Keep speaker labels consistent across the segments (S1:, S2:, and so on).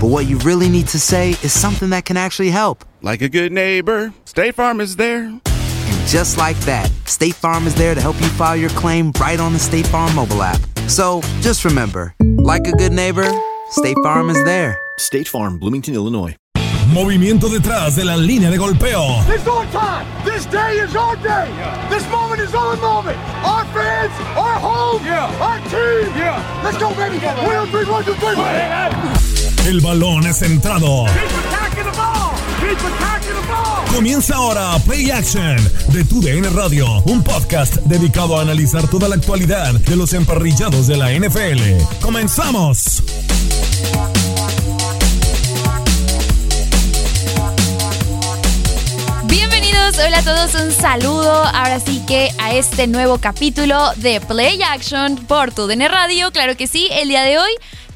S1: but what you really need to say is something that can actually help.
S2: Like a good neighbor, State Farm is there.
S1: And just like that, State Farm is there to help you file your claim right on the State Farm mobile app. So just remember, like a good neighbor, State Farm is there.
S3: State Farm, Bloomington, Illinois.
S4: Movimiento detrás de la línea de golpeo.
S5: It's our time. This day is our day. This moment is our moment. Our fans, our home, yeah. our team. Yeah. Let's go, baby. One, two, three, one, two, three.
S4: El balón es centrado. Comienza ahora Play Action de Tu DN Radio, un podcast dedicado a analizar toda la actualidad de los emparrillados de la NFL. ¡Comenzamos!
S6: Bienvenidos, hola a todos, un saludo ahora sí que a este nuevo capítulo de Play Action por Tu DN Radio. Claro que sí, el día de hoy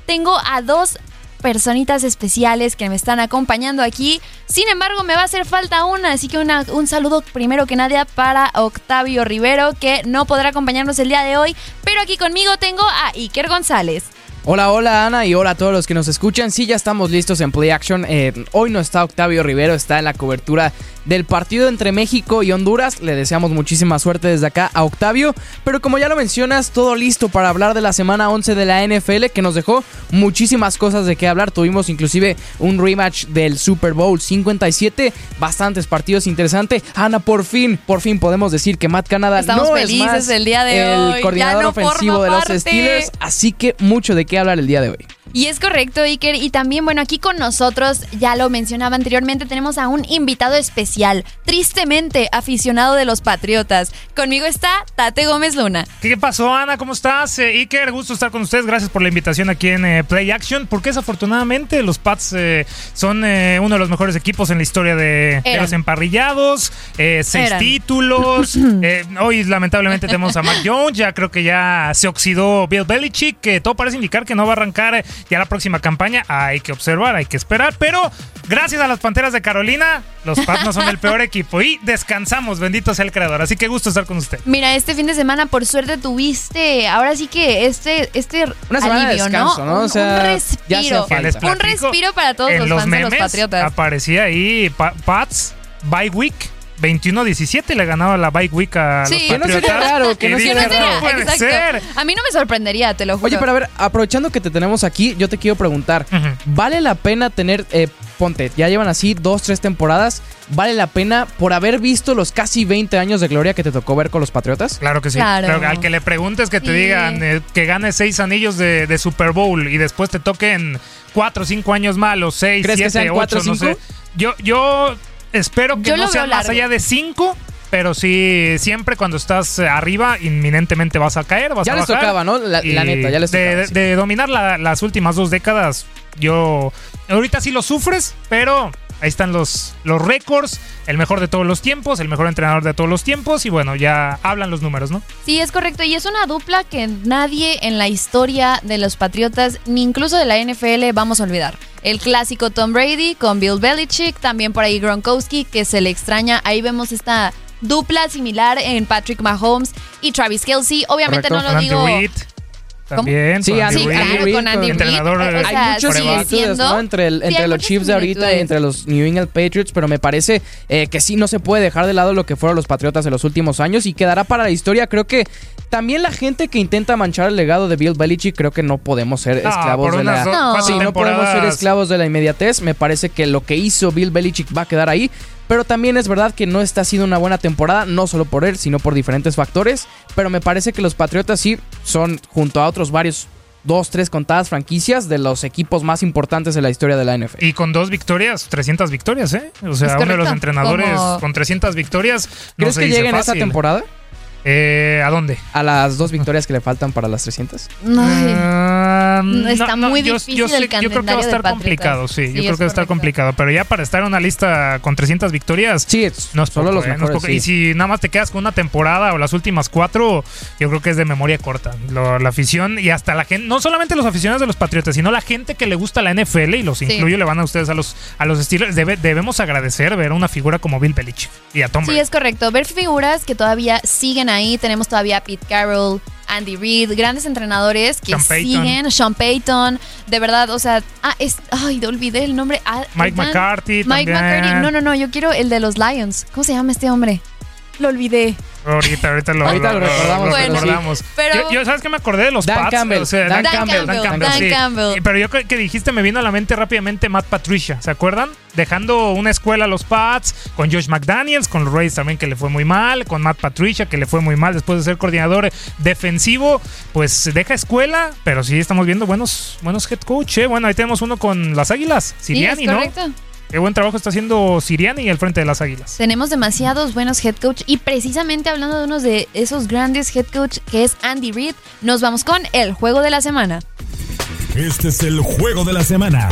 S6: tengo a dos personitas especiales que me están acompañando aquí. Sin embargo, me va a hacer falta una, así que un saludo primero que nada para Octavio Rivero, que no podrá acompañarnos el día de hoy, pero aquí conmigo tengo a Iker González.
S7: Hola, hola Ana y hola a todos los que nos escuchan. Sí, ya estamos listos en Play Action. Eh, hoy no está Octavio Rivero, está en la cobertura del partido entre México y Honduras. Le deseamos muchísima suerte desde acá a Octavio. Pero como ya lo mencionas, todo listo para hablar de la semana 11 de la NFL que nos dejó muchísimas cosas de qué hablar. Tuvimos inclusive un rematch del Super Bowl 57, bastantes partidos interesantes. Ana, por fin, por fin podemos decir que Matt Canada
S6: Estamos
S7: no
S6: felices
S7: es más
S6: el día de
S7: el
S6: hoy.
S7: Coordinador
S6: no
S7: ofensivo de los
S6: parte.
S7: Steelers. Así que mucho de qué hablar el día de hoy.
S6: Y es correcto, Iker. Y también, bueno, aquí con nosotros, ya lo mencionaba anteriormente, tenemos a un invitado especial, tristemente aficionado de los Patriotas. Conmigo está Tate Gómez Luna.
S8: ¿Qué pasó, Ana? ¿Cómo estás? Eh, Iker, gusto estar con ustedes. Gracias por la invitación aquí en eh, Play Action. Porque desafortunadamente los Pats eh, son eh, uno de los mejores equipos en la historia de, los emparrillados. Eh, seis
S6: Eran.
S8: títulos. Hoy, lamentablemente, tenemos a Mac Jones. Ya creo que ya se oxidó Bill Belichick. Que todo parece indicar que no va a arrancar ya la próxima campaña. Hay que observar, hay que esperar. Pero gracias a las Panteras de Carolina, los Pats no son el peor equipo. Y descansamos. Bendito sea el creador. Así que gusto estar con usted.
S6: Mira, este fin de semana, por suerte, tuviste, ahora sí que este, este
S7: Una semana de
S6: alivio,
S7: descanso, ¿no?
S6: Un,
S7: O sea,
S6: un respiro. Un respiro para todos los,
S8: los
S6: fans de los
S8: memes
S6: Patriotas.
S8: aparecía ahí Pa- Pats Bye Week 21-17 le ganaba la Bye Week a
S6: Sí.
S8: los
S6: Que
S7: no
S8: Patriotas.
S7: sería raro, que no sería
S8: "No
S7: raro".
S8: puede ser.
S6: A mí no me sorprendería, te lo juro.
S7: Oye, pero a ver, aprovechando que te tenemos aquí, yo te quiero preguntar. ¿vale la pena tener, eh, ponte, ya llevan así dos, tres temporadas, ¿vale la pena por haber visto los casi 20 años de gloria que te tocó ver con los Patriotas?
S8: Claro que sí.
S6: Claro.
S8: Pero al que le preguntes que te
S6: Sí.
S8: digan eh, que gane seis anillos de, de Super Bowl y después te toquen cuatro o cinco años malos, seis,
S7: ¿Crees que
S8: siete,
S7: sean cuatro o
S8: ocho, no sé.
S7: cinco?
S8: Yo, yo espero que
S6: Yo
S8: no
S6: lo
S8: sea
S6: veo
S8: más
S6: largo.
S8: allá de cinco. Pero sí, siempre cuando estás eh, arriba, inminentemente vas a caer, vas
S7: Ya
S8: a
S7: les
S8: bajar.
S7: tocaba, ¿no? La, la
S8: Y
S7: neta, ya les
S8: de,
S7: tocaba. sí.
S8: de dominar la- las últimas dos décadas, yo. Ahorita sí lo sufres, pero Ahí están los, los récords, el mejor de todos los tiempos, el mejor entrenador de todos los tiempos y bueno, ya hablan los números, ¿no?
S6: Sí, es correcto. Y es una dupla que nadie en la historia de los Patriotas, ni incluso de la NFL, vamos a olvidar. El clásico Tom Brady con Bill Belichick, también por ahí Gronkowski, que se le extraña. Ahí vemos esta dupla similar en Patrick Mahomes y Travis Kelsey. Obviamente
S8: Correcto.
S6: no lo digo.
S8: También.
S7: Sí,
S8: con
S7: Andy
S6: Sí,
S8: Reid.
S6: claro, con Andy.
S8: Entrenador,
S6: O sea,
S7: hay muchas similitudes, ¿no? Entre, el-
S6: sí,
S7: entre los Chiefs de ahorita y entre los New England Patriots, pero me parece eh, que sí no se puede dejar de lado lo que fueron los Patriotas en los últimos años y quedará para la historia. Creo que también la gente que intenta manchar el legado de Bill Belichick, creo que no podemos ser
S8: No,
S7: esclavos
S8: por
S7: de la...
S6: No.
S7: Sí, no podemos ser esclavos de la inmediatez. Me parece que lo que hizo Bill Belichick va a quedar ahí. Pero también es verdad que no está siendo una buena temporada, no solo por él, sino por diferentes factores. Pero me parece que los Patriotas sí son, junto a otros varios, dos, tres contadas franquicias, de los equipos más importantes de la historia de la NFL.
S8: Y con dos victorias, 300 victorias, ¿eh? O sea, uno de los entrenadores
S6: Como-
S8: con 300 victorias. No
S7: ¿Crees
S8: se
S7: que
S8: dice
S7: lleguen
S8: fácil.
S7: temporada?
S8: Eh, ¿A dónde?
S7: A las dos victorias que le faltan para las 300.
S6: Ay,
S8: Ah,
S6: está muy
S8: yo-
S6: difícil
S8: yo, sé-
S6: el
S8: yo creo que va a estar complicado, sí.
S6: Sí,
S8: yo creo
S6: es
S8: que va a estar complicado. Pero ya para estar en una lista con 300 victorias,
S7: Sí, es-
S8: no es
S7: solo
S8: poco,
S7: los
S8: ¿eh? No es
S7: mejores, sí.
S8: Y si nada más te quedas con una temporada o las últimas cuatro, yo creo que es de memoria corta. Lo- la afición y hasta la gente, no solamente los aficionados de los Patriotas, sino la gente que le gusta la NFL y los
S6: Sí.
S8: incluyo, le van a ustedes a los, a los Steelers. Debe- debemos agradecer ver a una figura como Bill Belichick y a Tom
S6: Sí, es correcto. Ver figuras que todavía siguen ahí. Tenemos todavía a Pete Carroll, Andy Reid, grandes entrenadores que
S8: Sean
S6: siguen. Sean Payton, de verdad, o sea, ah, es, ay, olvidé el nombre. Ah,
S8: Mike McCarthy
S6: Mike
S8: también.
S6: McCarthy. No, no, no, yo quiero el de los Lions. ¿Cómo se llama este hombre? Lo olvidé.
S8: Ahorita, ahorita lo,
S7: Ahorita lo recordamos,
S8: lo
S6: pero sí.
S8: recordamos.
S6: Pero-
S8: yo, yo, ¿sabes qué me acordé de los
S7: Dan
S8: Pats?
S7: Campbell,
S8: O sea,
S7: Dan
S8: Dan,
S6: Campbell,
S8: Campbell, Dan Campbell,
S6: Dan
S8: sí.
S6: Campbell.
S8: Y- Pero yo que, que dijiste me vino a la mente rápidamente Matt Patricia, ¿se acuerdan? Dejando una escuela a los Pats, con Josh McDaniels, con los Rays también que le fue muy mal, con Matt Patricia que le fue muy mal después de ser coordinador defensivo, pues deja escuela, pero sí estamos viendo buenos, buenos head coach, ¿eh? Bueno, ahí tenemos uno con las Águilas, Siriani, ¿no?
S6: correcto.
S8: Qué buen trabajo está haciendo Siriani al frente de las Águilas.
S6: Tenemos demasiados buenos head coach y precisamente hablando de uno de esos grandes head coach que es Andy Reid, nos vamos con el juego de la semana.
S4: Este es el juego de la semana.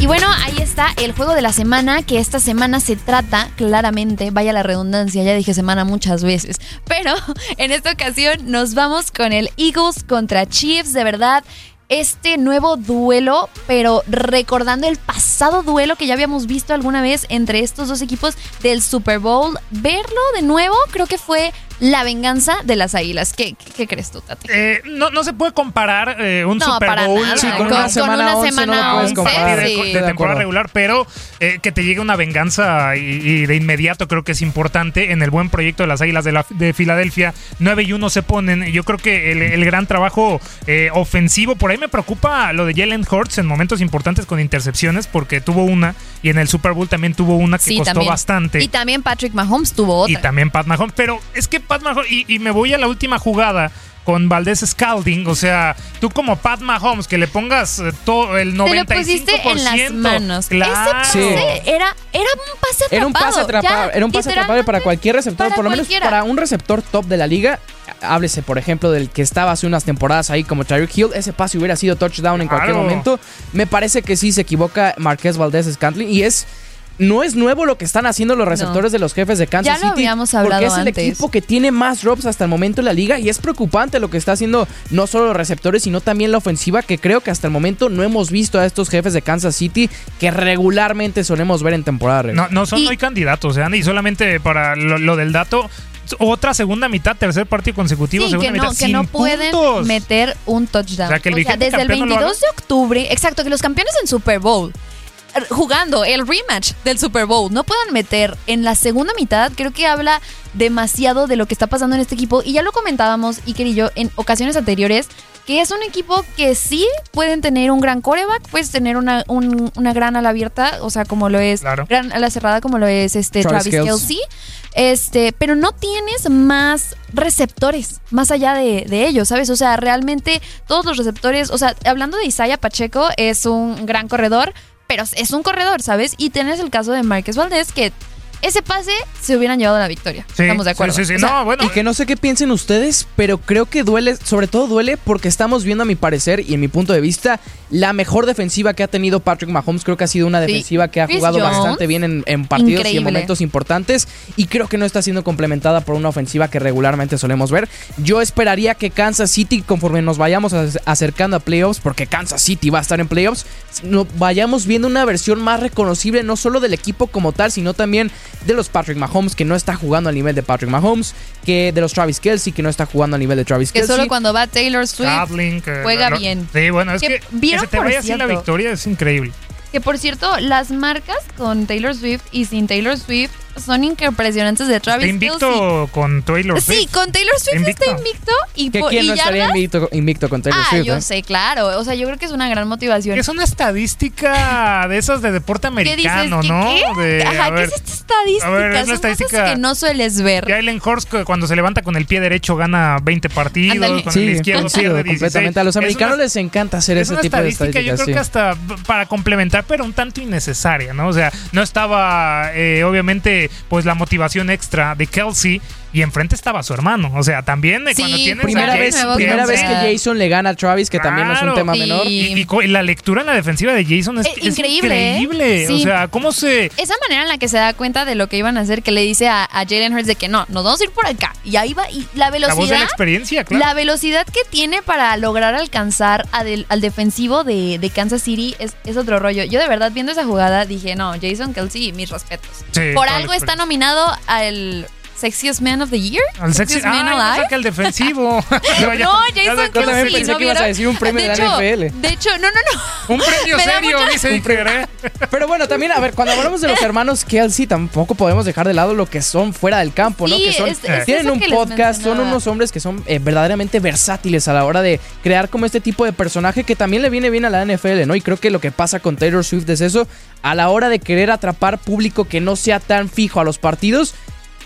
S6: Y bueno, ahí está el juego de la semana, que esta semana se trata claramente, vaya la redundancia, ya dije semana muchas veces, pero en esta ocasión nos vamos con el Eagles contra Chiefs, de verdad. Este nuevo duelo, pero recordando el pasado duelo que ya habíamos visto alguna vez entre estos dos equipos del Super Bowl, verlo de nuevo creo que fue la venganza de las águilas. ¿Qué, qué, qué crees tú, Tate?
S8: Eh, no, no se puede comparar eh, un
S6: No,
S8: Super
S6: para
S8: Bowl
S6: nada.
S7: Sí,
S6: Con-
S7: con, una
S6: con
S7: semana
S6: una
S7: 11
S6: semana
S7: no lo puedes
S6: 11,
S8: un partido
S7: comparar.
S8: de,
S6: sí.
S8: de
S7: Estoy de
S8: temporada regular, pero eh, que te llegue una venganza y, y de inmediato creo que es importante en el buen proyecto de las Águilas de, la- de Filadelfia. 9 y 1 se ponen. Yo creo que el, el gran trabajo eh, ofensivo, por ahí me preocupa lo de Jalen Hurts en momentos importantes con intercepciones, porque tuvo una y en el Super Bowl también tuvo una que
S6: Sí,
S8: costó
S6: también.
S8: bastante.
S6: Y también Patrick Mahomes tuvo otra.
S8: Y también Pat Mahomes. Pero es que Pat Mahomes, y, y me voy a la última jugada con Valdés Scalding, o sea, tú como Pat Mahomes, que le pongas eh, todo el 95%.
S6: Te lo pusiste en las manos.
S8: Claro.
S6: Ese pase era, era un pase atrapado.
S7: Era un pase atrapado,
S6: ya,
S7: era un pase atrapado para cualquier receptor,
S6: para
S7: por lo menos
S6: cualquiera.
S7: para un receptor top de la liga. Háblese, por ejemplo, del que estaba hace unas temporadas ahí como Tyreek Hill. Ese pase hubiera sido touchdown en cualquier momento. Me parece que sí se equivoca Marqués Valdés Scantling y es. No es nuevo lo que están haciendo los receptores de los jefes de Kansas
S6: Ya lo
S7: City.
S6: habíamos hablado
S7: porque es el
S6: antes.
S7: equipo que tiene más drops hasta el momento en la liga y es preocupante lo que está haciendo no solo los receptores, sino también la ofensiva que creo que hasta el momento no hemos visto a estos jefes de Kansas City que regularmente solemos ver en temporada regular.
S8: No, no son
S6: Y-
S8: hoy candidatos, ¿eh? y solamente para lo, lo del dato, otra segunda mitad, tercer partido consecutivo,
S6: Sí,
S8: segunda
S6: que no,
S8: mitad,
S6: que no
S8: sin
S6: pueden
S8: puntos.
S6: meter un touchdown.
S8: O sea, que el
S6: desde el
S8: campeón no lo
S6: 22 de octubre, exacto, que los campeones en Super Bowl jugando el rematch del Super Bowl no puedan meter en la segunda mitad, creo que habla demasiado de lo que está pasando en este equipo y ya lo comentábamos Iker y yo en ocasiones anteriores que es un equipo que sí pueden tener un gran coreback, puedes tener una, un- una gran ala abierta, o sea, como lo es
S8: Claro.
S6: gran ala cerrada, como lo es este
S7: Travis
S6: Travis,
S7: Kelce.
S6: Kelsey. Este, pero no tienes más receptores más allá de, de ellos, ¿sabes? O sea, realmente todos los receptores, o sea, hablando de Isaiah Pacheco, es un gran corredor, pero es un corredor, ¿sabes? Y tienes el caso de Márquez Valdés, que ese pase se hubieran llevado a la victoria.
S8: Sí,
S6: Estamos de acuerdo.
S8: sí, sí, sí.
S6: O sea,
S8: No, bueno.
S7: Y que no sé qué piensen ustedes, pero creo que duele, sobre todo duele porque estamos viendo a mi parecer y en mi punto de vista la mejor defensiva que ha tenido Patrick Mahomes. Creo que ha sido una
S6: Sí.
S7: defensiva que ha
S6: Chris
S7: jugado
S6: Jones,
S7: bastante bien en, en partidos y en momentos importantes y creo que no está siendo complementada por una ofensiva que regularmente solemos ver. Yo esperaría que Kansas City, conforme nos vayamos ac- acercando a playoffs, porque Kansas City va a estar en playoffs, no, vayamos viendo una versión más reconocible no solo del equipo como tal, sino también de los Patrick Mahomes, que no está jugando al nivel de Patrick Mahomes, que de los Travis Kelsey, que no está jugando al nivel de Travis
S6: que
S7: Kelsey.
S6: solo cuando va Taylor Swift
S8: que
S6: juega bien.
S8: Sí, bueno, es
S6: Que
S8: que, que se te vaya así la victoria es increíble.
S6: Que por cierto, las marcas con Taylor Swift y sin Taylor Swift son impresionantes de Travis
S8: Está invicto con Taylor
S6: Sí,
S8: Swift.
S6: con Taylor Swift
S8: Invicto.
S6: está invicto y,
S7: que quién
S6: y
S7: no estaría invicto, invicto con Taylor
S6: Ah,
S7: Swift,
S6: yo
S7: eh?
S6: sé, claro. O sea, yo creo que es una gran motivación.
S8: Es una estadística de esas de deporte
S6: ¿Qué dices?
S8: americano,
S6: ¿Qué,
S8: ¿no?
S6: qué?
S8: De,
S6: Ajá, ¿qué
S8: ver,
S6: es esta estadística?
S8: a ver, es la estadística-
S6: que no sueles ver.
S8: Jalen que cuando se levanta con el pie derecho gana 20 partidos, con
S7: Sí,
S8: el izquierdo
S7: coincido
S8: pierde 16.
S7: completamente. A los americanos
S8: una-
S7: les encanta hacer
S8: es
S7: ese
S8: una
S7: tipo de
S8: estadística, yo creo
S7: sí.
S8: que hasta para complementar, pero un tanto innecesaria, ¿no? O sea, no estaba, eh, obviamente, pues la motivación extra de Kelsey y enfrente estaba su hermano. O sea, también eh,
S6: Sí,
S8: cuando tienes
S7: Primera
S8: a
S7: vez,
S8: Jason
S7: primera vez que Jason le gana a Travis, que también no es un tema
S6: Sí.
S7: menor.
S8: Y, la lectura en la defensiva de Jason es,
S6: Eh,
S8: es
S6: increíble, ¿eh?
S8: increíble. O
S6: Sí.
S8: sea, ¿cómo se...?
S6: Esa manera en la que se da cuenta de lo que iban a hacer, que le dice a, a Jalen Hurts de que no, nos vamos a ir por acá. Y ahí va, y la
S8: La voz de la
S6: velocidad.
S8: experiencia, claro.
S6: La velocidad que tiene para lograr alcanzar del- al defensivo de, de Kansas City es, es otro rollo. Yo de verdad viendo esa jugada dije, no, Jason Kelsey, mis respetos.
S8: Sí,
S6: Por
S8: la
S6: algo está nominado al Sexiest Man of the Year.
S8: Al sexy.
S6: Sexiest Man
S8: Ah, no
S6: Alive.
S8: saca el defensivo. Yo ya-
S6: No,
S8: ya
S6: Jason
S8: cómo-
S7: también pensé
S6: ¿no
S7: que ibas a decir un premio de la
S6: hecho,
S7: NFL.
S6: De hecho, no, no, no.
S8: Un premio serio,
S6: mucha-
S8: dice Iker, ¿eh?
S7: Pero bueno, también, a ver, cuando hablamos de los hermanos Kelsey, tampoco podemos dejar de lado lo que son fuera del campo, ¿no?
S6: Sí,
S7: Que son,
S6: es- es
S7: tienen un podcast, son unos hombres que son eh, verdaderamente versátiles a la hora de crear como este tipo de personaje que también le viene bien a la NFL, ¿no? Y creo que lo que pasa con Taylor Swift es eso, a la hora de querer atrapar público que no sea tan fijo a los partidos.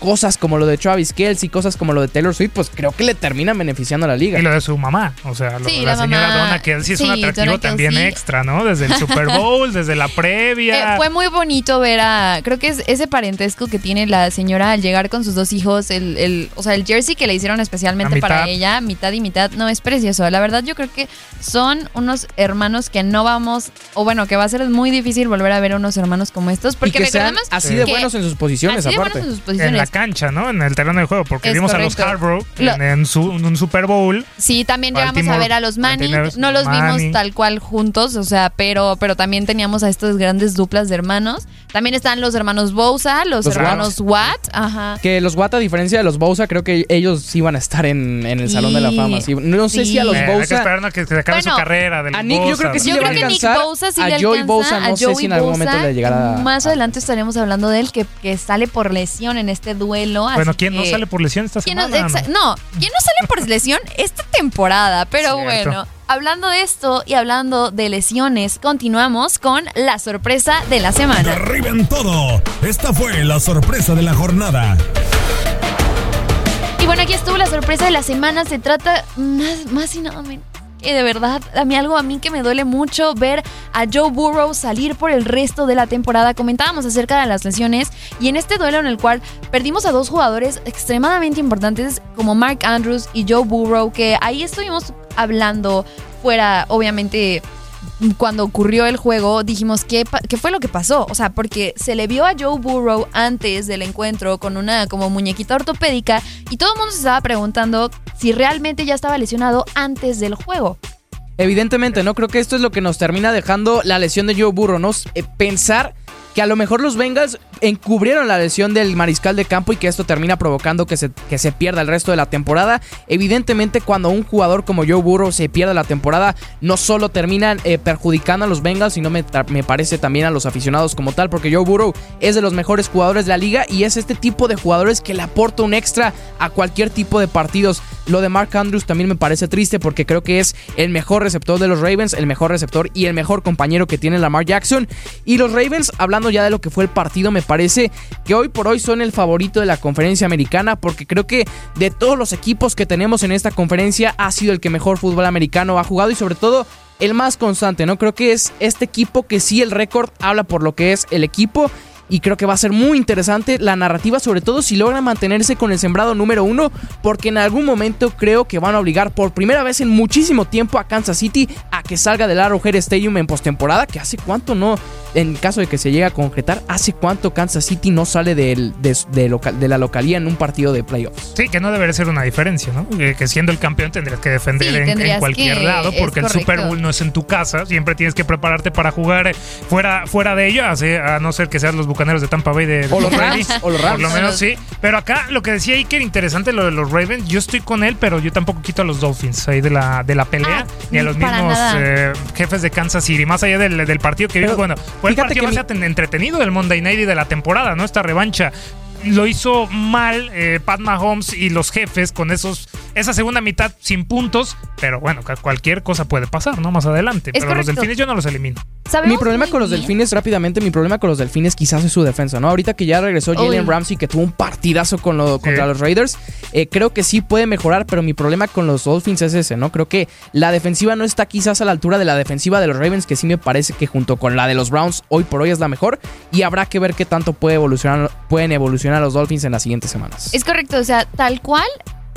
S7: Cosas como lo de Travis Kelsey, cosas como lo de Taylor Swift, pues creo que le terminan beneficiando a la liga.
S8: Y lo de su mamá, o sea, lo
S6: Sí,
S8: de la,
S6: la
S8: señora
S6: mamá.
S8: Donna Kelsey es un
S6: Sí,
S8: atractivo
S6: Donna
S8: también
S6: Kelsey.
S8: extra, ¿no? Desde el Super Bowl, desde la previa.
S6: Eh, fue muy bonito ver a. Creo que es ese parentesco que tiene la señora al llegar con sus dos hijos. El, el- o sea, el jersey que le hicieron especialmente
S8: A
S6: para ella, mitad y mitad. No, es precioso. La verdad, yo creo que son unos hermanos que no vamos. O bueno, que va a ser muy difícil volver a ver unos hermanos como estos.
S7: y
S6: Porque
S7: que sean así de buenos en sus posiciones,
S6: así de
S7: aparte.
S6: buenos en sus
S8: en la
S6: posiciones.
S8: Cancha, ¿no? En el terreno de juego, porque
S6: Es
S8: vimos a los. Harborough
S6: Lo-
S8: en, en su, en un Super Bowl.
S6: Sí, también llegamos a ver a los Manning.
S8: 49ers,
S6: No los
S8: Manning.
S6: vimos tal cual juntos, o sea, pero, pero también teníamos a estas grandes duplas de hermanos. También están los hermanos Bosa, los,
S7: Los
S6: hermanos Watt. Ajá.
S7: Que los Watt, a diferencia de los Bosa, creo que ellos sí van a estar en, en el Salón de la. Fama. sí. No sé
S6: Sí.
S7: si a los
S8: Eh, hay que
S7: Bosa.
S8: esperar a que se acabe
S6: Bueno,
S8: su carrera. Del
S7: a Nick yo
S8: Bosa,
S7: creo que sí
S6: Yo
S7: le va a
S6: creo que Nick
S7: alcanzar.
S6: Bosa sí
S7: a
S6: le
S7: Joey
S6: alcanza,
S7: Bosa, no
S6: a
S7: sé si en algún momento
S6: Bosa,
S7: le llegará.
S6: Más adelante estaremos hablando de él que, que sale por lesión en este duelo.
S8: Bueno, ¿quién no sale por lesión esta
S6: ¿Quién no,
S8: semana?
S6: exa- no, ¿quién no sale por lesión esta temporada? Pero
S8: Cierto.
S6: bueno, hablando de esto y hablando de lesiones, continuamos con la sorpresa de la semana.
S4: Derriben todo. Esta fue la sorpresa de la jornada.
S6: Y bueno, aquí estuvo la sorpresa de la semana. Se trata más, más y nada menos que de verdad, a mí algo a mí que me duele mucho ver a Joe Burrow salir por el resto de la temporada. Comentábamos acerca de las lesiones y en este duelo en el cual perdimos a dos jugadores extremadamente importantes como Mark Andrews y Joe Burrow, que ahí estuvimos hablando fuera, obviamente cuando ocurrió el juego, dijimos ¿qué, qué fue lo que pasó. O sea, porque se le vio a Joe Burrow antes del encuentro con una como muñequita ortopédica y todo el mundo se estaba preguntando si realmente ya estaba lesionado antes del juego.
S7: Evidentemente, ¿no? Creo que esto es lo que nos termina dejando la lesión de Joe Burrow, ¿no? Eh, pensar que a lo mejor los Bengals encubrieron la lesión del mariscal de campo y que esto termina provocando que se, que se pierda el resto de la temporada. Evidentemente, cuando un jugador como Joe Burrow se pierde la temporada, no solo terminan eh, perjudicando a los Bengals, sino me, me parece también a los aficionados como tal, porque Joe Burrow es de los mejores jugadores de la liga y es este tipo de jugadores que le aporta un extra a cualquier tipo de partidos. Lo de Mark Andrews también me parece triste porque creo que es el mejor receptor de los Ravens, el mejor receptor y el mejor compañero que tiene Lamar Jackson. Y los Ravens, hablando ya de lo que fue el partido, me parece que hoy por hoy son el favorito de la conferencia americana porque creo que de todos los equipos que tenemos en esta conferencia ha sido el que mejor fútbol americano ha jugado y sobre todo el más constante, ¿no? Creo que es este equipo que sí el récord habla por lo que es el equipo y creo que va a ser muy interesante la narrativa, sobre todo si logran mantenerse con el sembrado número uno, porque en algún momento creo que van a obligar por primera vez en muchísimo tiempo a Kansas City a que salga del Arrowhead Stadium en postemporada, que hace cuánto no, en caso de que se llegue a concretar, hace cuánto Kansas City no sale del- de, de local- de la localía en un partido de playoffs.
S8: Sí, que no debería ser una diferencia, ¿no? Que siendo el campeón tendrías que defender
S6: Sí,
S8: en- cualquier lado, porque el Super. Bowl no es en tu casa. Siempre tienes que prepararte para jugar eh, fuera, fuera de ello, así, a no ser que seas los bucaneros de Tampa Bay de, de
S7: O los o los
S8: Por lo menos sí. Pero acá lo que decía Iker, interesante lo de los Ravens. Yo estoy con él, pero yo tampoco quito a los Dolphins ahí de la, de la pelea,
S6: Ah,
S8: ni a los mismos. Eh, jefes de Kansas City. Más allá del, del partido que vimos, bueno, fue el partido más
S7: mi-
S8: entretenido del Monday Night y de la temporada, ¿no? Esta revancha. Lo hizo mal eh, Pat Mahomes y los jefes con esos esa segunda mitad sin puntos, pero bueno, cualquier cosa puede pasar, ¿no? Más adelante.
S6: Es
S8: pero los delfines yo no los elimino.
S7: Mi problema con los
S6: bien-
S7: delfines, rápidamente, mi problema con los delfines quizás es su defensa, ¿no? Ahorita que ya regresó Jalen. Ramsey, que tuvo un partidazo con lo- contra
S8: Sí.
S7: los Raiders, eh, creo que sí puede mejorar, pero mi problema con los Dolphins es ese, ¿no? Creo que la defensiva no está quizás a la altura de la defensiva de los Ravens, que sí me parece que junto con la de los Browns hoy por hoy es la mejor, y habrá que ver qué tanto puede evolucionar, pueden evolucionar los Dolphins en las siguientes semanas.
S6: Es correcto, o sea, tal cual.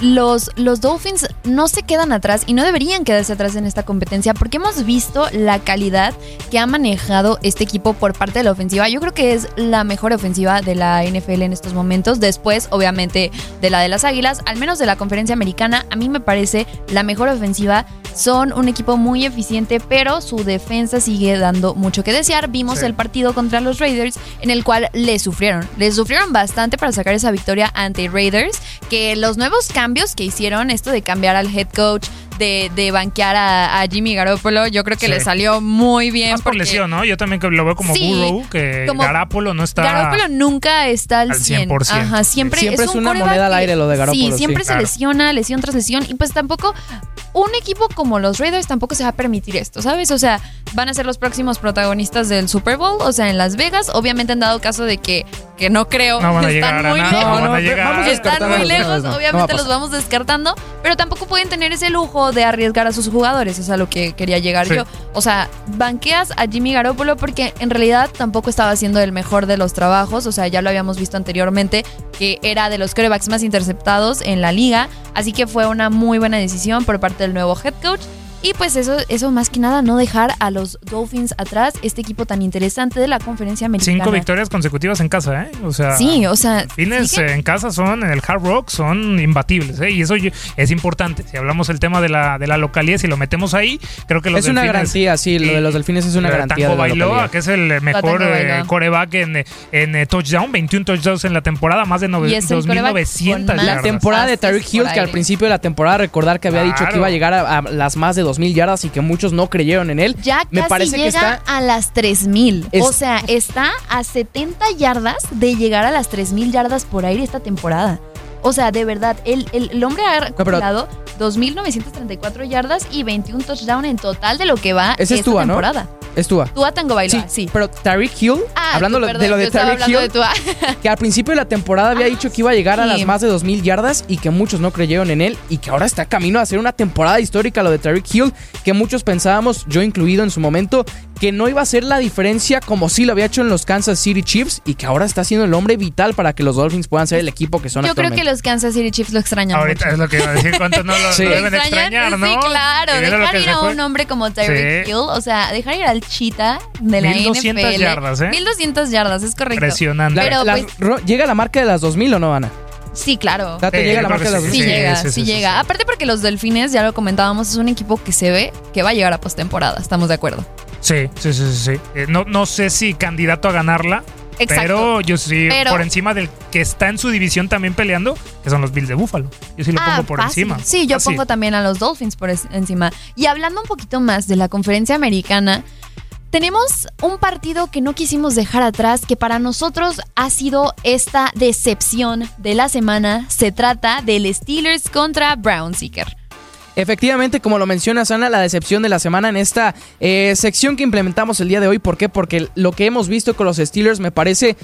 S6: Los, los Dolphins no se quedan atrás y no deberían quedarse atrás en esta competencia porque hemos visto la calidad que ha manejado este equipo por parte de la ofensiva. Yo creo que es la mejor ofensiva de la NFL en estos momentos. Después, obviamente, de la de las Águilas, al menos de la conferencia americana, a mí me parece la mejor ofensiva. Son un equipo muy eficiente, pero su defensa sigue dando mucho que desear. Vimos
S8: Sí.
S6: el partido contra los Raiders en el cual le sufrieron. Le sufrieron bastante para sacar esa victoria ante Raiders. Que los nuevos cambios que hicieron, esto de cambiar al head coach, de, de banquear a, a Jimmy Garoppolo, yo creo que
S8: Sí.
S6: le salió muy bien.
S8: Más por lesión, ¿no? Yo también lo veo como
S6: Sí,
S8: Burrow, que
S6: como
S8: Garapolo no está.
S6: Garoppolo nunca está al
S8: al
S6: 100.
S8: 100%.
S6: Ajá, siempre,
S7: Siempre es
S6: un
S7: una moneda al aire lo de Garoppolo,
S6: Sí,
S7: sí.
S6: siempre se
S8: Claro.
S6: lesiona, lesión tras lesión. Y pues tampoco, un equipo como los Raiders tampoco se va a permitir esto, ¿sabes? O sea, van a ser los próximos protagonistas del Super Bowl, o sea, en Las Vegas. Obviamente han dado caso de que, que no creo,
S8: No van a
S6: están
S8: llegar a
S6: muy
S8: nada,
S6: lejos.
S8: no van a
S7: no,
S8: llegar.
S6: Están muy lejos,
S7: no. No
S6: obviamente los vamos descartando, pero tampoco pueden tener ese lujo de arriesgar a sus jugadores, es a lo que quería llegar
S8: Sí.
S6: yo. O sea, banqueas a Jimmy Garoppolo porque en realidad tampoco estaba haciendo el mejor de los trabajos, o sea, ya lo habíamos visto anteriormente que era de los quarterbacks más interceptados en la liga, así que fue una muy buena decisión por parte del nuevo head coach. Y pues eso, eso más que nada, no dejar a los Dolphins atrás, este equipo tan interesante de la conferencia americana.
S8: Cinco victorias consecutivas en casa, ¿eh? O sea.
S6: Sí, o sea,
S8: Fines
S6: siguen-
S8: en casa son, en el Hard Rock, son imbatibles, ¿eh? Y eso es importante. Si hablamos el tema de la, de la localidad, si lo metemos ahí, creo que los
S7: Es una
S8: Delfines-
S7: garantía, sí, lo de los delfines es una
S8: Eh,
S7: garantía.
S8: Tango Bailoa, que es el mejor eh, coreback en, en eh, touchdown, 21 touchdowns en la temporada, más de nove-
S6: Y es el coreback
S8: 2.900
S6: con más
S7: La temporada de Tyreek Hill, que al principio de la temporada recordar que había dicho que iba a llegar a, a las más de 2.000 yardas y que muchos no creyeron en él.
S6: Ya
S7: Me
S6: casi
S7: parece que está-
S6: a las 3000.
S7: Es-
S6: O sea, está a 70 yardas de llegar a las 3000 yardas por aire esta temporada. O sea, de verdad, el, el, el hombre ha acumulado 2.934 yardas y 21 touchdowns en total de lo que va
S7: Ese es
S6: esta
S7: ¿no? Es Tua.
S6: Tua Tango
S7: Sí,
S6: Bailoa, sí.
S7: pero Tyreek Hill,
S6: Ah,
S7: hablando
S6: tú,
S7: lo-
S6: perdón,
S7: de lo de
S6: hablando
S7: Hill,
S6: de Tua.
S7: que al principio de la temporada había
S6: Ah,
S7: dicho que iba a llegar a
S6: sí.
S7: las más de 2.000 yardas y que muchos no creyeron en él y que ahora está camino a hacer una temporada histórica lo de Tyreek Hill, que muchos pensábamos, yo incluido en su momento, que no iba a ser la diferencia como sí lo había hecho en los Kansas City Chiefs y que ahora está siendo el hombre vital para que los Dolphins puedan ser el equipo que son
S6: Yo creo que los Kansas City Chiefs lo extrañan
S8: Ahorita
S6: mucho.
S8: es lo que iba a decir, ¿cuántos no lo,
S7: Sí.
S8: lo
S7: ¿Lo
S8: deben extrañar, no?
S6: Sí, claro.
S8: Y mira lo
S6: Dejar
S8: que
S6: ir a
S8: fue.
S6: un hombre como Tyreek
S8: Sí.
S6: Hill, o sea, dejar ir al Cheetah de la
S8: 1200
S6: NFL.
S8: yardas, ¿eh?
S6: 1200 yardas, es correcto.
S8: Impresionante.
S7: La-
S6: Pero, pues-
S7: ¿Llega la marca de las 2.000 o no, Ana?
S6: Sí, claro.
S7: Te llega la marca de
S6: Sí,
S7: 2.000.
S8: Sí,
S6: llega,
S8: sí,
S6: sí,
S8: sí,
S6: llega.
S8: sí.
S6: Aparte porque los Delfines, ya lo comentábamos, es un equipo que se ve que va a llegar a postemporada, estamos de acuerdo.
S8: Sí, sí, sí, sí. sí. Eh, no, no sé si candidato a ganarla,
S6: Exacto.
S8: pero yo sí,
S6: Pero-
S8: por encima del que está en su división también peleando, que son los Bills de Búfalo. Yo sí lo
S6: Ah,
S8: pongo por
S6: fácil.
S8: encima.
S6: Sí, yo
S8: Fácil.
S6: pongo también a los Dolphins por encima. Y hablando un poquito más de la conferencia americana, tenemos un partido que no quisimos dejar atrás, que para nosotros ha sido esta decepción de la semana. Se trata del Steelers contra Browns, Iker.
S7: Efectivamente, como lo menciona Sana, la decepción de la semana en esta eh, sección que implementamos el día de hoy. ¿Por qué? Porque lo que hemos visto con los Steelers me parece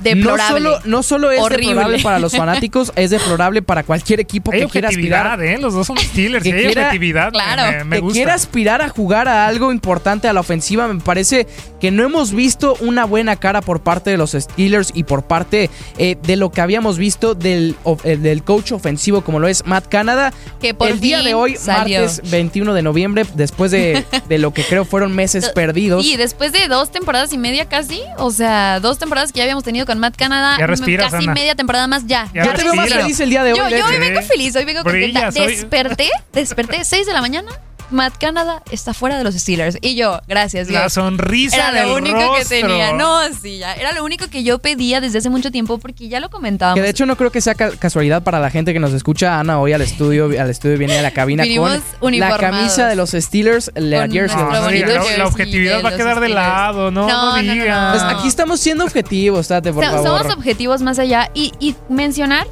S6: deplorable.
S7: No solo, no solo es
S6: Horrible.
S7: deplorable para los fanáticos, es deplorable para cualquier equipo
S8: Hay
S7: que quiera aspirar.
S8: ¿eh? Los dos son Steelers.
S7: Que
S8: hay
S7: quiera-
S8: objetividad. me-
S6: Claro.
S8: Me, me
S7: que quiera aspirar a jugar a algo importante a la ofensiva, me parece que no hemos visto una buena cara por parte de los Steelers y por parte eh, de lo que habíamos visto del, of- eh, del coach ofensivo como lo es Matt Canada.
S6: Que por
S7: El día de hoy,
S6: salió.
S7: martes 21 de noviembre, después de, de lo que creo fueron meses perdidos.
S6: Y después de dos temporadas y media casi, o sea, dos temporadas que ya habíamos tenido con Matt Canada,
S8: Ya respiras,
S6: casi
S8: Ana.
S6: media temporada más, ya.
S8: Ya
S7: Yo te veo más feliz el día de hoy.
S6: Yo, yo hoy vengo feliz, hoy vengo contenta.
S8: Brillas, hoy-
S6: Desperté, desperté, 6 de la mañana. Matt Canada está fuera de los Steelers. Y yo, gracias, Dios.
S8: La sonrisa
S6: Era
S8: del
S6: lo único que tenía. No, sí, ya. Era lo único que yo pedía desde hace mucho tiempo porque ya lo comentábamos.
S7: Que de hecho no creo que sea ca- casualidad para la gente que nos escucha. Ana hoy al estudio, al estudio viene a la cabina
S6: Vinimos
S7: con la camisa de los Steelers, la
S6: Con
S7: jersey.
S8: No, la-
S6: jersey
S8: la objetividad va a quedar de lado, no,
S6: No,
S8: no,
S6: no, no,
S8: diga.
S6: no.
S7: Pues aquí estamos siendo objetivos, tate, por
S6: O sea,
S7: favor.
S6: Somos objetivos más allá y, y mencionar,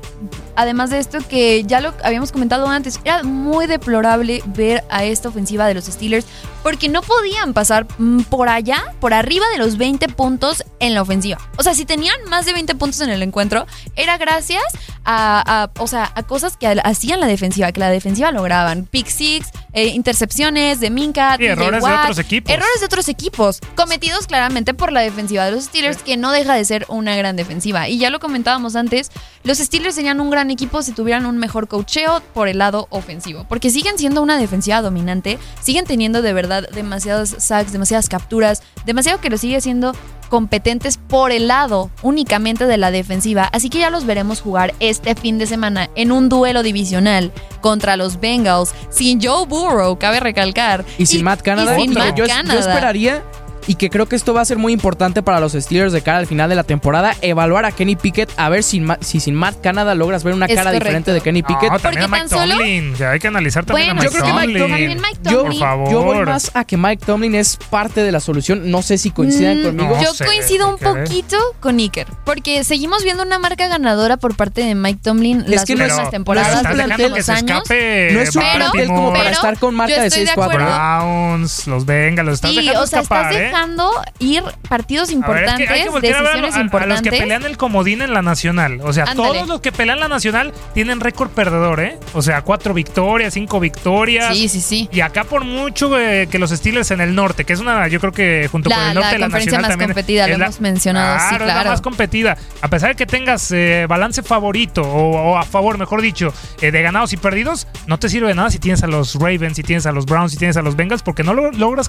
S6: además de esto, que ya lo habíamos comentado antes, era muy deplorable ver a esta ofensiva de los Steelers porque no podían pasar mm, por allá, por arriba de los 20 puntos en la ofensiva. O sea, si tenían más de 20 puntos en el encuentro, era gracias a, a- o sea, a cosas que hacían la defensiva, que la defensiva lograban. Pick six, eh, intercepciones de Minka,
S8: Y errores de
S6: Watt,
S8: otros equipos.
S6: Errores de otros equipos, cometidos claramente por la defensiva de los Steelers, que no deja de ser una gran defensiva. Y ya lo comentábamos antes, los Steelers serían un gran equipo si tuvieran un mejor cocheo por el lado ofensivo, porque siguen siendo una defensiva dominante, siguen teniendo de verdad demasiados sacks, demasiadas capturas, demasiado que lo sigue siendo competentes por el lado únicamente de la defensiva, así que ya los veremos jugar este fin de semana en un duelo divisional contra los Bengals sin Joe Burrow, cabe recalcar.
S7: Y sin Matt Canada,
S6: y sin
S7: pero
S6: Matt
S7: yo, yo
S6: Canada.
S7: esperaría y que creo que esto va a ser muy importante para los Steelers de cara al final de la temporada, evaluar a Kenny Pickett a ver si, si sin Matt Canada logras ver una
S6: Es
S7: cara
S6: correcto.
S7: diferente de Kenny Pickett.
S8: No, también a Mike
S6: solo-
S8: Tomlin. Ya hay que analizar también
S6: Bueno,
S8: a
S7: yo
S8: Mike
S7: creo que Mike
S8: Tomlin.
S6: También Mike
S7: Yo,
S6: Tomlin.
S8: Por favor.
S7: yo voy más a que Mike Tomlin es parte de la solución. No sé si coincidan
S6: Mm,
S7: conmigo.
S8: No
S6: Yo
S8: sé,
S6: coincido un poquito con Iker, porque seguimos viendo una marca ganadora por parte de Mike Tomlin las
S7: que es-
S6: últimas
S8: Pero
S6: temporadas,
S7: no es un
S8: que se
S6: años.
S8: escape
S7: No es un
S6: Pero-
S7: plantel como para estar con marca
S6: yo
S7: de
S6: estoy de
S7: 6-4.
S6: acuerdo.
S8: Browns, los Bengals, los estás
S6: Sí,
S8: dejando
S6: o sea,
S8: escapar,
S6: estás
S8: ¿eh?
S6: Dejando ir partidos
S8: A ver, es
S6: importantes,
S8: que hay que a a,
S6: decisiones
S8: a- los que
S6: importantes.
S8: pelean el comodín en la nacional. O sea,
S6: Ándale.
S8: todos los que pelean la nacional tienen récord perdedor, ¿eh? O sea, cuatro victorias, cinco victorias.
S6: Sí, sí, sí.
S8: Y acá por mucho eh, que los Steelers en el norte, que es una, yo creo que junto
S6: La-
S8: con el
S6: la
S8: norte de la
S6: conferencia
S8: nacional
S6: más
S8: también
S6: competida, lo
S8: la-
S6: hemos mencionado, sí,
S8: es la
S6: claro.
S8: más competida. A pesar de que tengas eh, balance favorito o, o a favor, mejor dicho, eh, de ganados y perdidos, no te sirve de nada si tienes a los Ravens, si tienes a los Browns, si tienes a los Bengals, porque no lo logras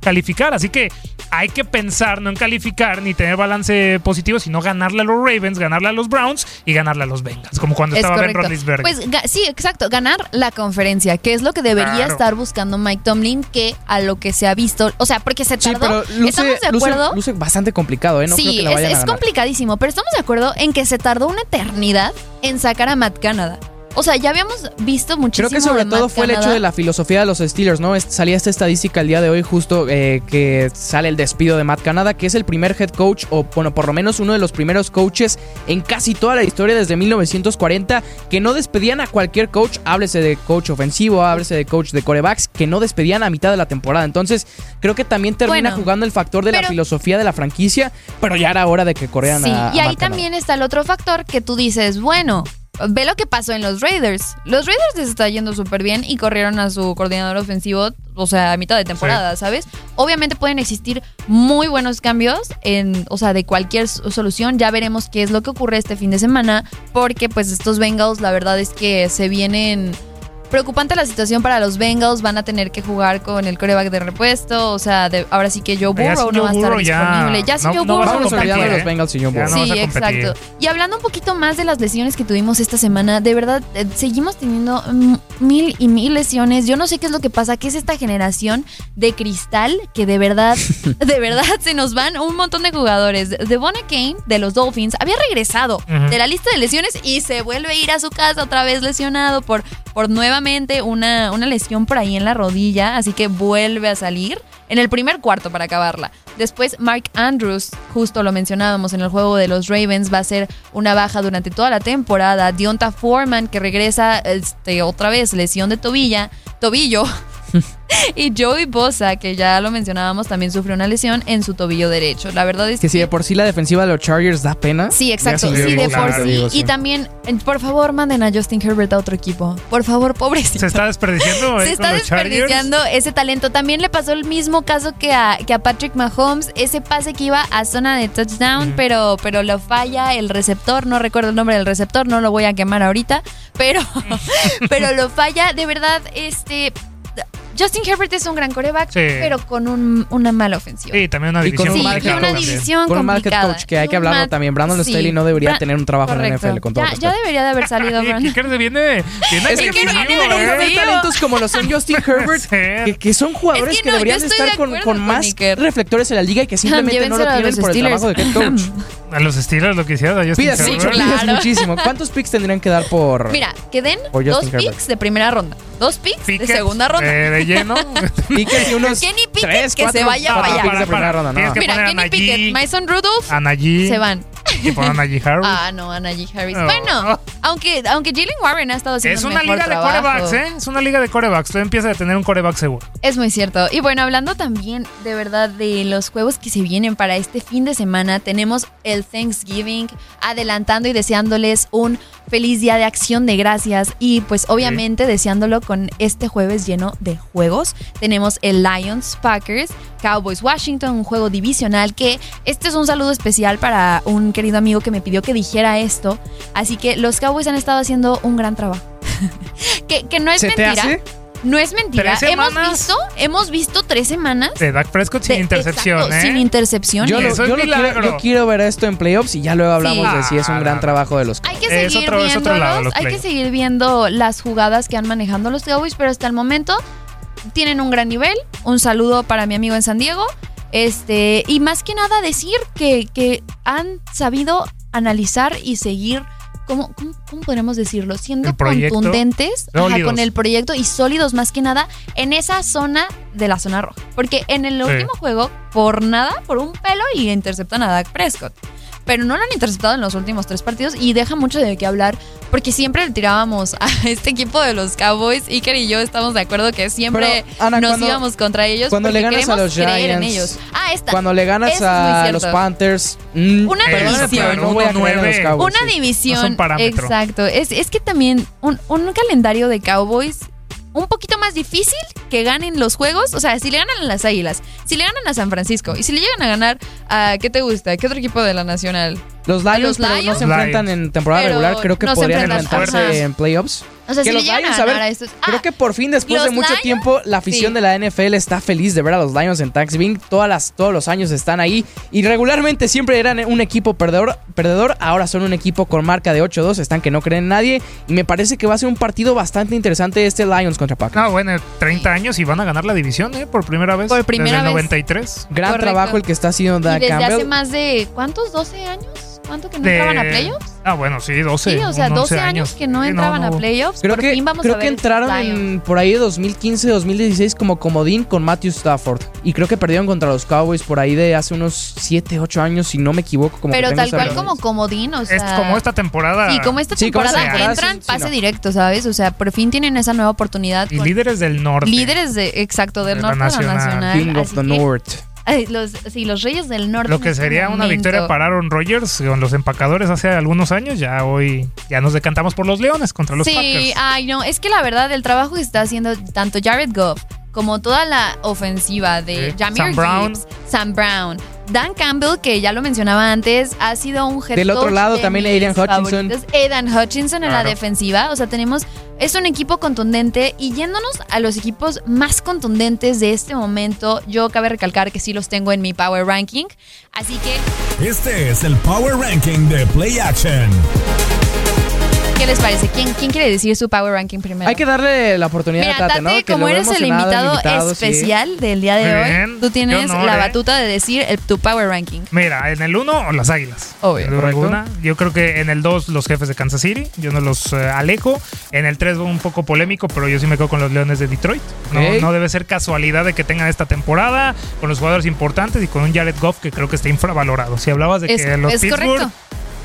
S8: calificar. Así que hay que pensar no en calificar ni tener balance positivo, sino ganarle a los Ravens, ganarle a los Browns y ganarle a los Bengals, como cuando
S6: Es
S8: estaba Ben
S6: correcto.
S8: Roethlisberger.
S6: Pues sí, exacto, ganar la conferencia, que es lo que debería
S8: Claro.
S6: estar buscando Mike Tomlin, que a lo que se ha visto, o sea, porque se
S7: Sí,
S6: tardó.
S7: pero luce,
S6: ¿Estamos de
S7: luce-
S6: acuerdo?
S7: luce bastante complicado, ¿eh? No creo
S6: sí,
S7: que la
S6: es,
S7: a ganar.
S6: complicadísimo, pero estamos de acuerdo en que se tardó una eternidad en sacar a Matt Canada. O sea, ya habíamos visto muchísimo
S7: Creo que sobre
S6: de
S7: todo
S6: Matt
S7: fue el hecho de la filosofía de los Steelers, ¿no? Salía esta estadística el día de hoy justo eh, que sale el despido de Matt Canada, que es el primer head coach, o bueno, por lo menos uno de los primeros coaches en casi toda la historia desde 1940, que no despedían a cualquier coach, háblese de coach ofensivo, háblese de coach de corebacks, que no despedían a mitad de la temporada. Entonces, creo que también termina
S6: Bueno,
S7: jugando el factor de la filosofía de la franquicia, pero ya era hora de que corrieran
S6: Sí,
S7: a, a
S6: y ahí
S7: Matt Canada.
S6: también está el otro factor que tú dices, bueno, ve lo que pasó en los Raiders. Los Raiders les está yendo súper bien y corrieron a su coordinador ofensivo, o sea, a mitad de temporada, ¿sabes? Obviamente pueden existir muy buenos cambios en, o sea, de cualquier solución. Ya veremos qué es lo que ocurre este fin de semana, porque pues estos Bengals, la verdad es que se vienen preocupante la situación para los Bengals. Van a tener que jugar con el coreback de repuesto. O sea, de- ahora sí que Joe Burrow no va a
S8: Joe
S6: estar disponible. Ya si Joe
S8: a
S6: Burrow
S7: Vamos de
S8: ¿eh?
S7: los Bengals y
S8: Ya
S7: Burrow.
S6: Sí,
S8: a
S6: exacto. Y hablando un poquito más de las lesiones que tuvimos esta semana, de verdad, eh, seguimos teniendo mm, mil y mil lesiones. Yo no sé qué es lo que pasa, que es esta generación de cristal que de verdad, de verdad se nos van un montón de jugadores. Devon Kane de los Dolphins había regresado de la lista de lesiones y se vuelve a ir a su casa otra vez lesionado por, por una, una lesión por ahí en la rodilla, así que vuelve a salir en el primer cuarto para acabarla. Después Mark Andrews, justo lo mencionábamos en el juego de los Ravens, va a ser una baja durante toda la temporada. Dionta Foreman que regresa este, otra vez lesión de tobilla, tobillo. y Joey Bosa, que ya lo mencionábamos, también sufrió una lesión en su tobillo derecho. La verdad es
S7: que si de por sí la defensiva de los Chargers da pena.
S6: Sí, exacto. Sí, de por sí. Y también, por favor, manden a Justin Herbert a otro equipo. Por favor, pobrecito.
S8: Se está desperdiciando.
S6: Se está desperdiciando ese talento. También le pasó el mismo caso que a, que a Patrick Mahomes. Ese pase que iba a zona de touchdown, pero, pero lo falla el receptor. No recuerdo el nombre del receptor, no lo voy a quemar ahorita. Pero, pero lo falla. De verdad, este Justin Herbert es un gran coreback, pero con un, una mala ofensiva.
S8: Sí, también una división.
S6: Sí, y una división con un mal coach
S7: que hay que hablarlo también. Brandon Staley no debería tener un trabajo en la NFL con todo
S6: ya, ya debería de haber salido Brandon.
S8: Kicker viene, viene
S7: es que viene talentos como lo son Justin Herbert, que, que, son jugadores que, deberían estar con, con más reflectores en la liga y que simplemente no lo tienen por el trabajo de head coach.
S8: A los Steelers lo que hicieron a Justin
S7: Herbert. Sí, claro. muchísimo. ¿Cuántos picks tendrían que dar por
S6: Mira, que den dos picks de primera ronda, dos picks de segunda ronda.
S8: De lleno.
S7: Pickett y unos
S6: Kenny Pickett que se vaya para, allá.
S7: ronda, no.
S6: Mira, Kenny Pickett, Mason Rudolph se van.
S8: Y por Anaji Harris.
S6: Ah, no, Anaji Harris. Bueno, aunque, aunque Jalen Warren ha estado haciendo
S8: Es
S6: una
S8: liga
S6: de
S8: corebacks, ¿eh? Es una liga de corebacks. Tú empiezas a tener un coreback seguro.
S6: Es muy cierto. Y bueno, hablando también de verdad de los juegos que se vienen para este fin de semana, tenemos el Thanksgiving adelantando y deseándoles un feliz día de acción de gracias y pues obviamente deseándolo con este jueves lleno de juegos. Tenemos el Lions Packers, Cowboys Washington, un juego divisional que este es un saludo especial para un querido amigo que me pidió que dijera esto. Así que los Cowboys han estado haciendo un gran trabajo. que, que, no es mentira. No es mentira. Hemos visto, hemos visto tres semanas.
S8: De Dak Prescott sin intercepción, ¿eh?
S6: Sin intercepción.
S7: Yo, quiero, ver esto en playoffs y ya luego hablamos de si es un gran trabajo de los
S6: Hay que seguir viendo hay que seguir viendo las jugadas que han manejado los Cowboys, pero hasta el momento tienen un gran nivel. Un saludo para mi amigo en San Diego. Este, y más que nada decir que, que han sabido analizar y seguir ¿cómo, cómo, decirlo? Siendo contundentes con el proyecto y sólidos más que nada en esa zona de la zona roja. Porque en el último juego, por nada, por un pelo, y interceptan a Dak Prescott pero no lo han interceptado en los últimos tres partidos y deja mucho de qué hablar porque siempre le tirábamos a este equipo de los Cowboys. Iker y yo estamos de acuerdo que siempre nos íbamos contra ellos.
S7: Cuando le ganas a los Giants,
S6: ellos. Ah, esta.
S7: Cuando le ganas a los Panthers, mm,
S6: una división.
S7: No voy a
S6: una división. exacto. Es, es que también un, un calendario de Cowboys un poquito más difícil que ganen los juegos. O sea, si le ganan a las Águilas, si le ganan a San Francisco y si le llegan a ganar a, ¿qué te gusta? ¿Qué otro equipo de la Nacional?
S7: Los Lions, no se enfrentan en temporada regular, creo que podrían enfrentarse en playoffs.
S6: O sea, que los Lions, a, ver,
S7: creo que por fin después de mucho tiempo la afición de la NFL está feliz de ver a los Lions en Thanksgiving. Todas las, todos los años están ahí y regularmente siempre eran un equipo perdedor, perdedor. Ahora son un equipo con marca de 8-2, están que no creen en nadie y me parece que va a ser un partido bastante interesante este Lions contra Packers.
S8: No, bueno, 30 años y van a ganar la división, ¿eh? Por primera vez.
S6: Por primera
S8: desde
S6: el
S8: 93.
S7: Gran trabajo el que está haciendo Dan
S6: y desde
S7: Campbell.
S6: hace más de ¿cuántos? 12 años. ¿Cuánto que no entraban a playoffs?
S8: Ah, bueno, sí, 12.
S6: Sí, o sea, 12 años, que no entraban a playoffs. Creo por que, fin vamos
S7: creo
S6: a
S7: que entraron por ahí de 2015, 2016 como comodín con Matthew Stafford. Y creo que perdieron contra los Cowboys por ahí de hace unos 7, 8 años, si no me equivoco. Como
S6: Pero tal cual como comodín, o sea.
S8: Es como esta temporada.
S6: Sí, como esta temporada entran, pase directo, ¿sabes? O sea, por fin tienen esa nueva oportunidad.
S8: Y líderes del norte.
S6: Líderes de, exacto, del norte de la nacional.
S7: King of the North
S6: los, sí, los Reyes del Norte.
S8: Lo que este sería una victoria para Aaron Rodgers con los empacadores hace algunos años, ya hoy ya nos decantamos por los Leones contra los Packers.
S6: Sí, ay no, es que la verdad el trabajo que está haciendo tanto Jared Goff como toda la ofensiva de Jamir Brown. Sam Brown, Dan Campbell, que ya lo mencionaba antes, ha sido un
S7: head Del otro lado también Aidan Hutchinson.
S6: Aidan Hutchinson en la defensiva. O sea, tenemos. Es un equipo contundente. Y yéndonos a los equipos más contundentes de este momento, yo cabe recalcar que sí los tengo en mi Power Ranking. Así que.
S4: Este es el Power Ranking de Play Action.
S6: ¿Qué les parece? ¿Quién, ¿Quién quiere decir su Power Ranking primero?
S7: Hay que darle la oportunidad a Tate, ¿no?
S6: Que como eres el invitado, especial del día de hoy, tú tienes la ¿eh? batuta de decir tu Power Ranking.
S8: Mira, en el 1, las Águilas.
S6: Obvio.
S8: Yo creo que en el 2, los jefes de Kansas City. Yo no los eh, alejo. En el 3, un poco polémico, pero yo sí me quedo con los Leones de Detroit. No, no debe ser casualidad de que tengan esta temporada con los jugadores importantes y con un Jared Goff que creo que está infravalorado. Si hablabas de que los Pittsburgh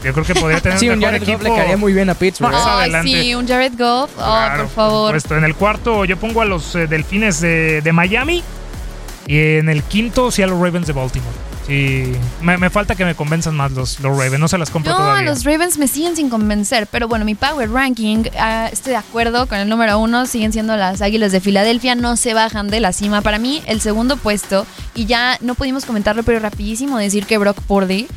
S8: Yo creo que podría tener
S7: Sí,
S8: un
S7: un
S8: mejor
S7: Jared
S8: equipo.
S7: Goff le caería muy bien a Pittsburgh.
S8: Más
S6: Ay,
S8: adelante.
S6: sí, un Jared Goff. Oh,
S8: Claro,
S6: por favor.
S8: En el cuarto yo pongo a los eh, Delfines de, de Miami y en el quinto sí a los Ravens de Baltimore. Sí, me, me falta que me convenzan más los, los Ravens, no se las compro
S6: No,
S8: todavía.
S6: los Ravens me siguen sin convencer, pero bueno, mi power ranking, ah, estoy de acuerdo con el número uno, siguen siendo las Águilas de Filadelfia, no se bajan de la cima. Para mí, el segundo puesto, y ya no pudimos comentarlo, pero rapidísimo decir que Brock Purdy,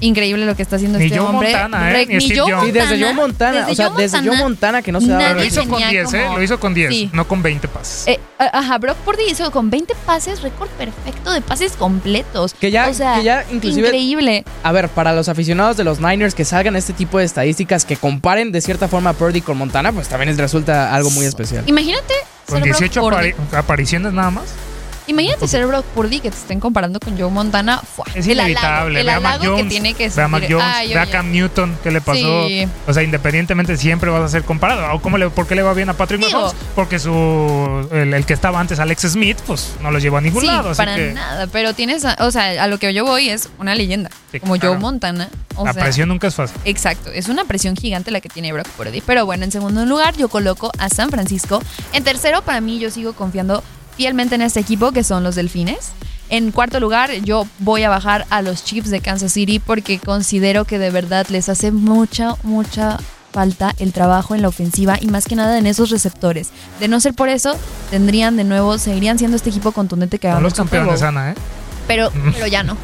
S6: increíble lo que está haciendo
S8: Ni
S6: este
S8: Joe
S6: hombre.
S8: Montana, ¿eh?
S6: Re-
S8: Ni
S6: ni
S8: Steve
S6: Joe.
S7: Sí, desde Joe Montana, o sea,
S6: Joe
S7: desde Joe Montana que no se da
S6: nadie
S8: Lo hizo con
S6: tenía
S8: 10, ¿eh? Lo hizo con 10,
S6: Sí.
S8: no con 20 pases.
S6: Eh, ajá, Brock Purdy hizo con 20 pases, récord perfecto de pases completos.
S7: Que ya,
S6: o sea,
S7: que ya inclusive...
S6: increíble.
S7: A ver, para los aficionados de los Niners que salgan este tipo de estadísticas que comparen de cierta forma a Purdy con Montana, pues también les resulta algo muy especial.
S6: Imagínate
S8: con
S6: ser Brock
S8: 18
S6: Purdy.
S8: apari- apariciones nada más.
S6: Imagínate ser Brock Purdy que te estén comparando con Joe Montana. ¡fua!
S8: Es
S6: el halago,
S8: inevitable.
S6: el halago que
S8: Jones.
S6: tiene que
S8: Ve a Mac. Jones. Ve a. Cam Newton. ¿Qué le pasó?
S6: Sí.
S8: O sea, independientemente siempre vas a ser comparado. ¿O cómo le, ¿Por qué le va bien a Patrick
S6: Digo-
S8: Mahomes? Porque su el, el que estaba antes, Alex Smith, pues no lo llevó a ningún
S6: Sí,
S8: lado. Así
S6: para
S8: que
S6: nada. Pero tienes, a- o sea, a lo que yo voy es una leyenda.
S8: Sí,
S6: como
S8: claro.
S6: Joe Montana. O
S8: la
S6: sea,
S8: presión nunca es fácil.
S6: Exacto, es una presión gigante la que tiene Brock Purdy. Pero bueno, en segundo lugar yo coloco a San Francisco. En tercero, para mí, yo sigo confiando fielmente en este equipo que son los Delfines. En cuarto lugar, yo voy a bajar a los Chiefs de Kansas City porque considero que de verdad les hace mucha, mucha falta el trabajo en la ofensiva y más que nada en esos receptores. De no ser por eso, tendrían de nuevo, seguirían siendo este equipo contundente que ganó
S8: los campeones. Ana, ¿eh?
S6: Pero, pero ya no.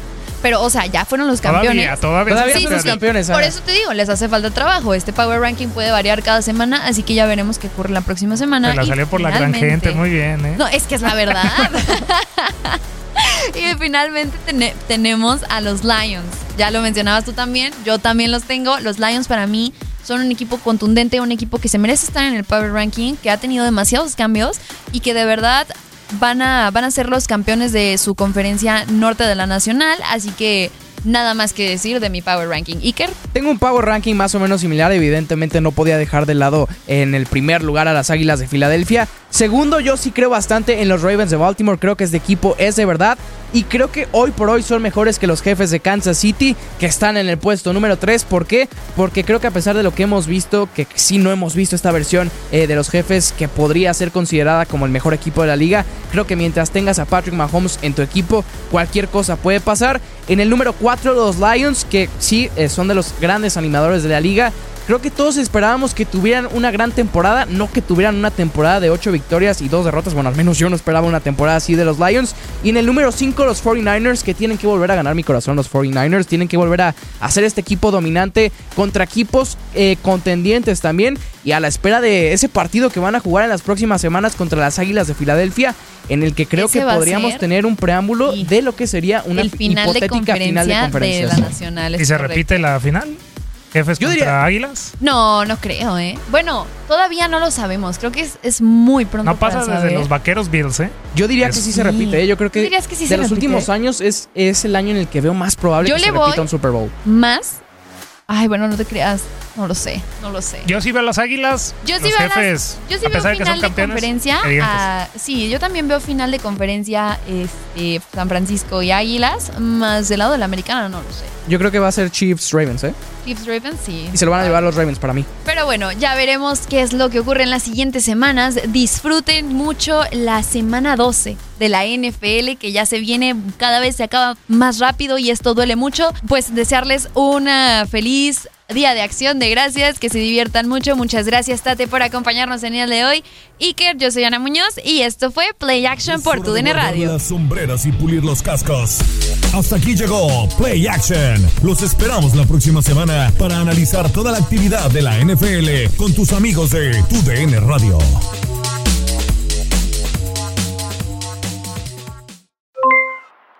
S6: Pero, o sea, ya fueron los campeones.
S8: Todavía, todavía.
S7: Todavía
S8: son
S7: son los
S8: campeones.
S7: campeones.
S6: Por eso te digo, les hace falta trabajo. Este Power Ranking puede variar cada semana, así que ya veremos qué ocurre la próxima semana.
S8: Se la
S6: Y
S8: salió por la gran gente, muy bien, ¿eh?
S6: No, es que es la verdad. y finalmente tene- tenemos a los Lions. Ya lo mencionabas tú también, yo también los tengo. Los Lions para mí son un equipo contundente, un equipo que se merece estar en el Power Ranking, que ha tenido demasiados cambios y que de verdad van a, van a ser los campeones de su conferencia norte de la nacional. Así que nada más que decir de mi Power Ranking. Iker.
S7: Tengo un power ranking más o menos similar, evidentemente no podía dejar de lado en el primer lugar a las Águilas de Filadelfia. Segundo, yo sí creo bastante en los Ravens de Baltimore, creo que este equipo es de verdad y creo que hoy por hoy son mejores que los jefes de Kansas City que están en el puesto número 3. ¿Por qué? Porque creo que a pesar de lo que hemos visto, que sí no hemos visto esta versión eh, de los jefes que podría ser considerada como el mejor equipo de la liga, creo que mientras tengas a Patrick Mahomes en tu equipo, cualquier cosa puede pasar. En el número 4 los Lions, que sí eh, son de los grandes animadores de la liga. Creo que todos esperábamos que tuvieran una gran temporada, no que tuvieran una temporada de 8 victorias y 2 derrotas. Bueno, al menos yo no esperaba una temporada así de los Lions. Y en el número 5 los 49ers, que tienen que volver a ganar mi corazón los 49ers. Tienen que volver a hacer este equipo dominante contra equipos eh, contendientes también. Y a la espera de ese partido que van a jugar en las próximas semanas contra las Águilas de Filadelfia, en el que creo que podríamos tener un preámbulo de lo que sería una
S6: el final de
S7: hipotética final de
S6: conferencia de, la nacional.
S8: ¿Y se
S6: correcto.
S8: repite la final? ¿Jefes
S7: Yo
S8: contra
S7: diría-
S8: Águilas?
S6: No, no creo, ¿eh? Bueno, todavía no lo sabemos. Creo que es, es muy pronto.
S8: No pasa
S6: para
S8: desde
S6: saber.
S8: los vaqueros Bills, ¿eh?
S7: Yo diría que sí se repite. ¿eh? Yo creo
S6: ¿Tú
S7: que,
S6: dirías que sí
S7: de
S6: se
S7: los
S6: repite?
S7: últimos años es, es el año en el que veo más probable
S6: Yo
S7: que
S6: le
S7: se repita
S6: voy-
S7: un Super Bowl.
S6: Más. Ay, bueno, no te creas. No lo sé, no lo sé.
S8: Yo sí veo a las Águilas.
S6: Yo sí
S8: los
S6: veo, las-
S8: jefes,
S6: yo sí
S8: a
S6: veo
S8: pesar de que
S6: final
S8: son
S6: de conferencia.
S8: evidentes.
S6: a- sí, yo también veo final de conferencia este, San Francisco y Águilas. Más del lado de la americana, no lo sé.
S7: Yo creo que va a ser Chiefs Ravens, ¿eh?
S6: Chiefs Ravens, sí.
S7: Y se lo van a llevar los Ravens para mí.
S6: Pero bueno, ya veremos qué es lo que ocurre en las siguientes semanas. Disfruten mucho la semana 12 de la NFL que ya se viene, cada vez se acaba más rápido y esto duele mucho. Pues desearles una feliz día de acción de gracias, que se diviertan mucho. Muchas gracias Tate por acompañarnos en el de hoy. Iker, yo soy Ana Muñoz y esto fue Play Action por tu DN Radio.
S4: Las sombreras y pulir los cascos. Hasta aquí llegó Play Action. Los esperamos la próxima semana para analizar toda la actividad de la NFL con tus amigos de Tu DN Radio.